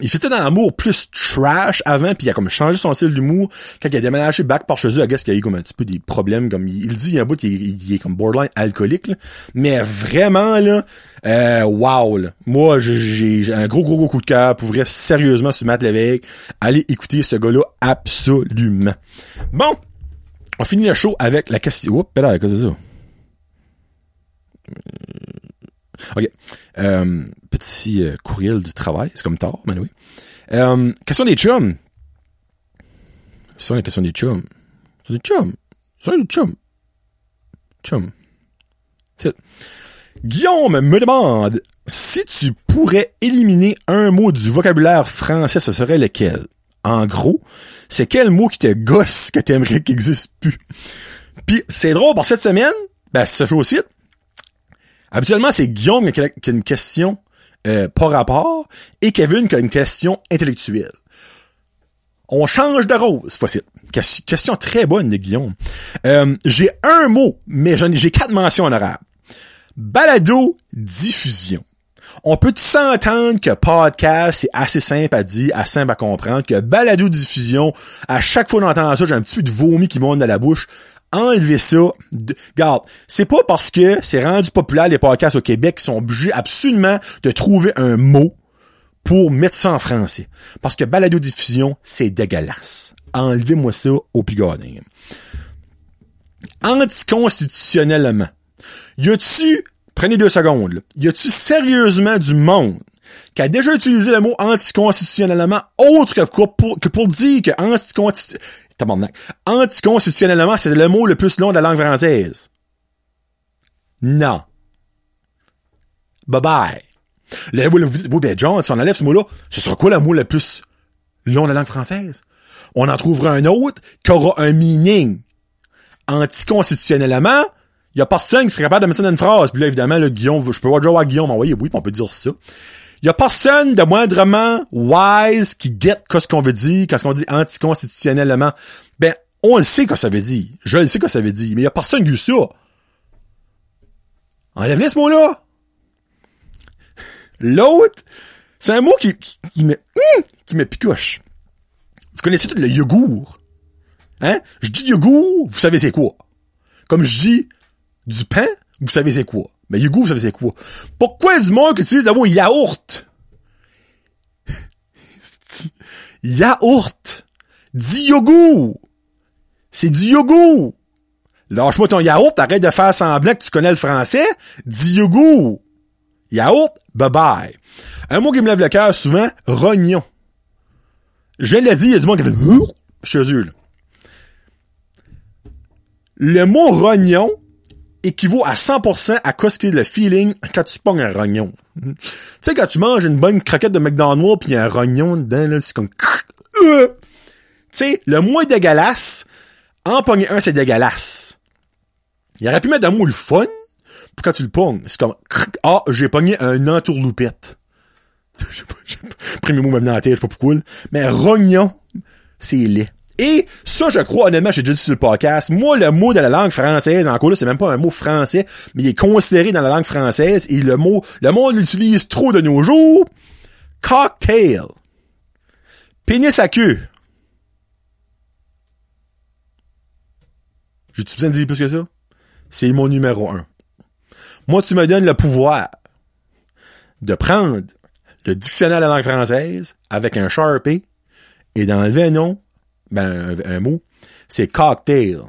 il faisait dans l'amour plus trash avant, puis il a comme changé son style d'humour quand il a déménagé back par chez eux. I guess qu'il a eu comme un petit peu des problèmes, comme il, dit, un bout, il, est comme borderline alcoolique, mais vraiment là, euh, wow, là. moi j'ai un gros gros gros coup de cœur pour vrai sérieusement sur Matt Lévesque. Allez écouter ce gars-là absolument. Bon, on finit le show avec la question. Oups, qu'est-ce que c'est ça? OK. Euh, petit euh, courriel du travail. C'est comme tard, mais oui. Euh, question des chums. C'est la question des chums. C'est des chums. C'est des chums. Chum. Guillaume me demande si tu pourrais éliminer un mot du vocabulaire français, ce serait lequel? En gros, c'est quel mot qui te gosse que t'aimerais qu'il existe plus? Puis c'est drôle, pour cette semaine, ben, ce show aussi, Habituellement, c'est Guillaume qui a une question euh, par rapport et Kevin qui a une question intellectuelle. On change de rose, cette fois-ci. Ques- Question très bonne de Guillaume. Euh, j'ai un mot, mais j'ai quatre mentions en arabe. Balado diffusion. On peut s'entendre que podcast, c'est assez simple à dire, assez simple à comprendre, que balado diffusion, à chaque fois qu'on entend ça, j'ai un petit peu de vomi qui monte dans la bouche. Enlevez ça. De- Regarde, c'est pas parce que c'est rendu populaire les podcasts au Québec qu'ils sont obligés absolument de trouver un mot pour mettre ça en français. Parce que balado diffusion, c'est dégueulasse. Enlevez-moi ça au gardien. Anticonstitutionnellement. Y a-tu, prenez deux secondes, là. y a-tu sérieusement du monde qui a déjà utilisé le mot anticonstitutionnellement autre que pour, que pour dire que anticonstitu- Tabarnak. anticonstitutionnellement, c'est le mot le plus long de la langue française? Non. Bye bye. Le, oui, oui, ben, John, si on enlève ce mot-là, ce sera quoi le mot le plus long de la langue française? On en trouvera un autre qui aura un meaning. Anticonstitutionnellement, il y a personne qui serait capable de mettre ça dans une phrase. Puis là, évidemment, le Guillaume, je peux voir Joe à Guillaume m'envoyer, oui, puis on peut dire ça. Il y a personne de moindrement wise qui guette qu'est-ce qu'on veut dire quand on dit anticonstitutionnellement. Ben, on le sait que ça veut dire. Je le sais que ça veut dire. Mais il y a personne qui dit ça. Enlève-le ce mot-là. L'autre, c'est un mot qui, qui, qui me, hum, qui me picoche. Vous connaissez tout le yogourt. Hein? Je dis yogourt, vous savez c'est quoi. Comme je dis du pain, vous savez c'est quoi. Mais yogourt, savez c'est quoi? Pourquoi du monde qui utilise le mot yaourt? yaourt. Dis yogourt. C'est du yogourt. Lâche-moi ton yaourt, arrête de faire semblant que tu connais le français. Dis yogourt. Yaourt, bye bye. Un mot qui me lève le cœur souvent, rognon. Je viens de le dire, il y a du monde qui fait chez eux. là. Le mot rognon équivaut à 100% à ce qui est le feeling quand tu pognes un rognon. Tu sais, quand tu manges une bonne croquette de McDonald's pis y un rognon dedans, là, c'est comme... Euh. Tu sais, le moins dégueulasse, en pogner un, c'est dégueulasse. Il aurait pu mettre un mot le fun, puis quand tu le pognes, c'est comme... Ah, j'ai pogné un entourloupette. Je sais pas, je sais pas. Premier mot me venait en tête, je sais pas pourquoi. Mais rognon, c'est laid. Et ça, je crois, honnêtement, j'ai déjà dit sur le podcast, moi, le mot de la langue française, encore là, c'est même pas un mot français, mais il est considéré dans la langue française, et le mot, le monde l'utilise trop de nos jours. Cocktail. Pénis à queue. J'ai-tu besoin de dire plus que ça? C'est mon numéro un. Moi, tu me donnes le pouvoir de prendre le dictionnaire de la langue française avec un Sharpie et d'enlever un nom, ben, un, mot, c'est cocktail.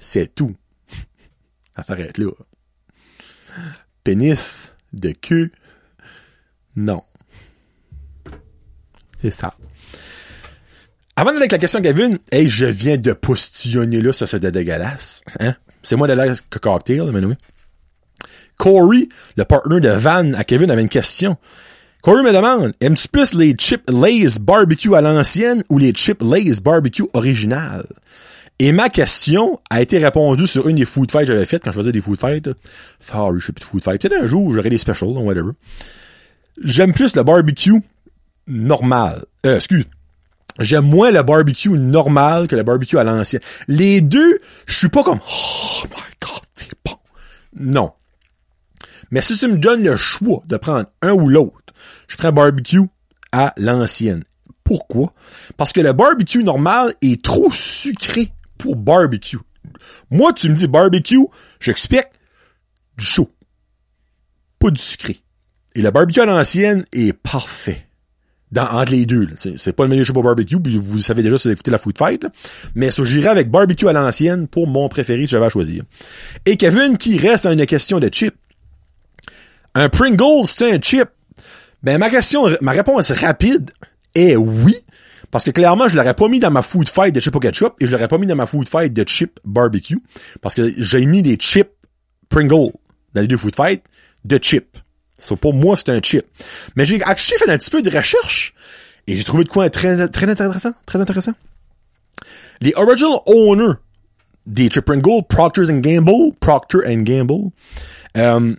C'est tout. Ça s'arrête là. Pénis de queue, non. C'est ça. Avant d'aller avec la question Kevin, hey, je viens de postillonner là, ça de dégueulasse. Hein? C'est moi de la cocktail, mais oui. Corey, le partner de Van à Kevin, avait une question. Corey me demande, aimes-tu plus les chips Lay's barbecue à l'ancienne ou les chips Lay's barbecue originales? Et ma question a été répondue sur une des food fights que j'avais faites quand je faisais des food fights. Sorry, je fais plus de food fights. Peut-être un jour, j'aurai des specials, whatever. J'aime plus le barbecue normal. Euh, excuse. J'aime moins le barbecue normal que le barbecue à l'ancienne. Les deux, je suis pas comme, oh my god, c'est bon. Non. Mais si tu me donnes le choix de prendre un ou l'autre, je prends barbecue à l'ancienne. Pourquoi? Parce que le barbecue normal est trop sucré pour barbecue. Moi, tu me dis barbecue, j'expecte du chaud. Pas du sucré. Et le barbecue à l'ancienne est parfait. Dans, entre les deux. C'est pas le meilleur show pour barbecue, puis vous savez déjà si vous écoutez la food fight. là. Mais ça, j'irai avec barbecue à l'ancienne pour mon préféré si j'avais à choisir. Et Kevin qui reste à une question de chip. Un Pringles, c'est un chip. Ben, ma question, ma réponse rapide est oui. Parce que clairement, je l'aurais pas mis dans ma food fight de chip au ketchup et je l'aurais pas mis dans ma food fight de chip barbecue. Parce que j'ai mis des chips Pringles dans les deux food fights de chip. So, pour moi, c'est un chip. Mais j'ai actually fait un petit peu de recherche et j'ai trouvé de quoi très, très intéressant, très intéressant. Les original owners des chips Pringle, Procter Gamble, Procter Gamble, euh,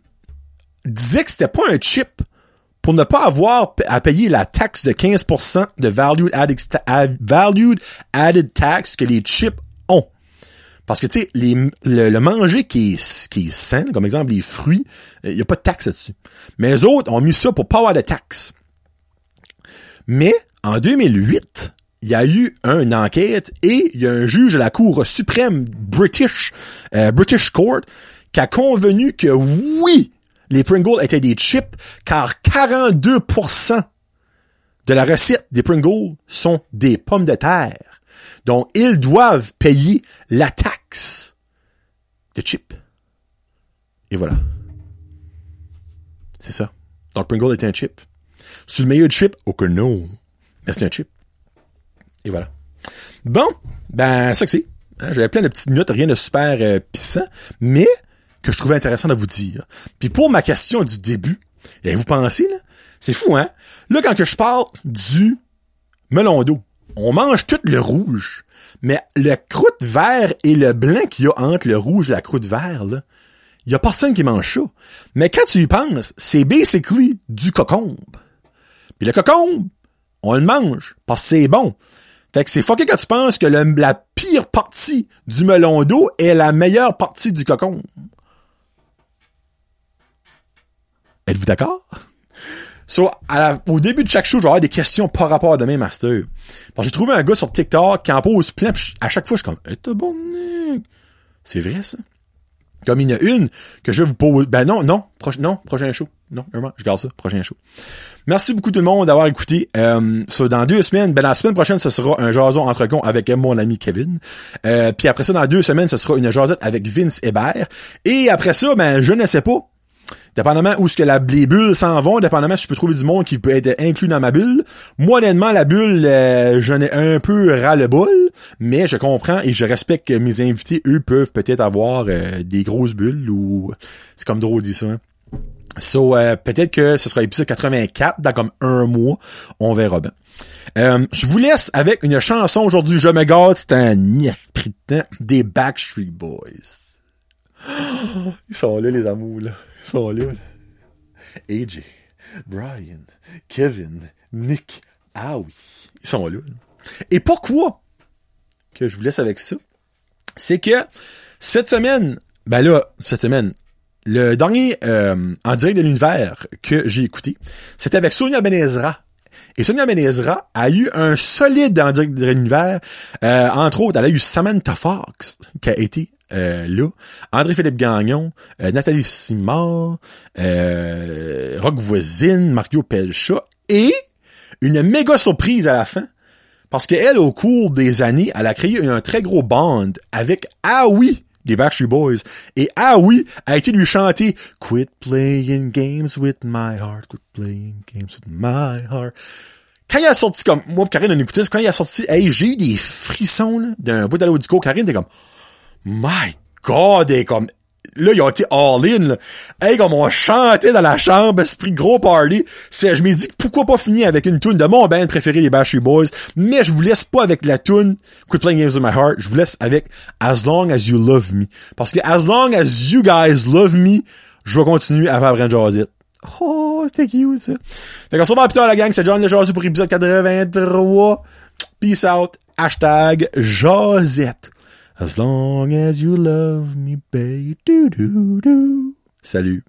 disait que c'était pas un chip pour ne pas avoir à payer la taxe de 15% de valued added, valued added tax que les chips ont. Parce que, tu sais, le, manger qui est, qui est sain, comme exemple les fruits, il n'y a pas de taxe là-dessus. Mais les autres ont mis ça pour pas avoir de taxe. Mais, en 2008, il y a eu une enquête et il y a un juge de la Cour suprême British, euh, British Court qui a convenu que oui, les Pringles étaient des chips car 42% de la recette des Pringles sont des pommes de terre. Donc, ils doivent payer la taxe de chips. Et voilà. C'est ça. Donc, Pringle est un chip. C'est le meilleur chip? Que non. Mais c'est un chip. Et voilà. Bon, ben, ça que c'est. Hein, j'avais plein de petites notes, rien de super euh, puissant, mais que je trouvais intéressant de vous dire. Puis pour ma question du début, et vous pensez, là, c'est fou, hein? Là, quand que je parle du melon d'eau, on mange tout le rouge, mais le croûte vert et le blanc qu'il y a entre le rouge et la croûte vert, là, il y a personne qui mange ça. Mais quand tu y penses, c'est basically du cocombe. Puis le cocombe, on le mange parce que c'est bon. Fait que c'est fucké quand tu penses que la pire partie du melon d'eau est la meilleure partie du cocombe. Êtes-vous d'accord? So, au début de chaque show, je vais avoir des questions par rapport à demain master. J'ai trouvé un gars sur TikTok qui en pose plein, à chaque fois, je suis comme, eh, bon, C'est vrai, ça? Comme il y en a une que je vais vous poser. Ben non, non, prochain, non, prochain show. Non, vraiment, je garde ça, prochain show. Merci beaucoup tout le monde d'avoir écouté. Euh, dans deux semaines, ben la semaine prochaine, ce sera un jason entre con avec mon ami Kevin. Euh, puis après ça, dans deux semaines, ce sera une jasette avec Vince Hébert. Et après ça, ben je ne sais pas dépendamment où ce que la, les bulles s'en vont, dépendamment si je peux trouver du monde qui peut être inclus dans ma bulle. Moi, honnêtement, la bulle, euh, j'en ai un peu ras le bol, mais je comprends et je respecte que mes invités, eux, peuvent peut-être avoir euh, des grosses bulles ou... C'est comme drôle de dire ça, hein. So, euh, peut-être que ce sera épisode 84, dans comme un mois. On verra bien. je vous laisse avec une chanson aujourd'hui. Je me garde, c'est un esprit des Backstreet Boys. Ils sont là, les amours, là. Sont là. AJ, Brian, Kevin, Nick, ah oui, ils sont là. Et pourquoi que je vous laisse avec ça? C'est que cette semaine, ben là, cette semaine, le dernier euh, en direct de l'univers que j'ai écouté, c'était avec Sonia Benezra. Et Sonia Benezra a eu un solide en direct de l'univers. Euh, entre autres, elle a eu Samantha Fox, qui a été euh, là, André-Philippe Gagnon, euh, Nathalie Simard, euh, Rock Voisine, Mario Pelcha, et une méga surprise à la fin, parce qu'elle, au cours des années, elle a créé un très gros band avec Ah oui, des Backstreet Boys. Et Ah oui a été lui chanter Quit playing games with my heart, quit playing games with my heart. Quand il a sorti comme, moi Karine on écoutait, quand il a sorti, hey, j'ai des frissons, d'un bout de l'audico, Karine était comme, My God, et comme, là, ils ont été all-in. Hey, comme on chantait dans la chambre, esprit gros party. Je me dis, pourquoi pas finir avec une tune de mon band préféré, les Backstreet Boys. Mais je vous laisse pas avec la tune Quit Playing Games with My Heart. Je vous laisse avec As Long As You Love Me. Parce que As Long As You Guys Love Me, je vais continuer à faire Brand Jazit. Oh, c'était cute, ça. Fait qu'on se revoit plus tard, la gang. C'est John Le Jazzy pour épisode 83. Peace out. Hashtag Jazette. As long as you love me, baby. Do, do, do. Salut.